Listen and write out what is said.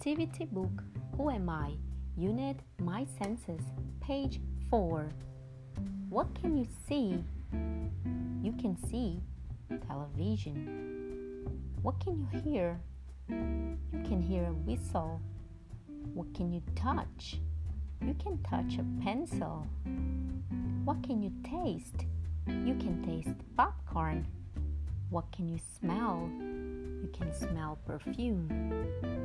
Activity Book Who Am I? Unit My Senses, page 4. What can you see? You can see television. What can you hear? You can hear a whistle. What can you touch? You can touch a pencil. What can you taste? You can taste popcorn. What can you smell? You can smell perfume.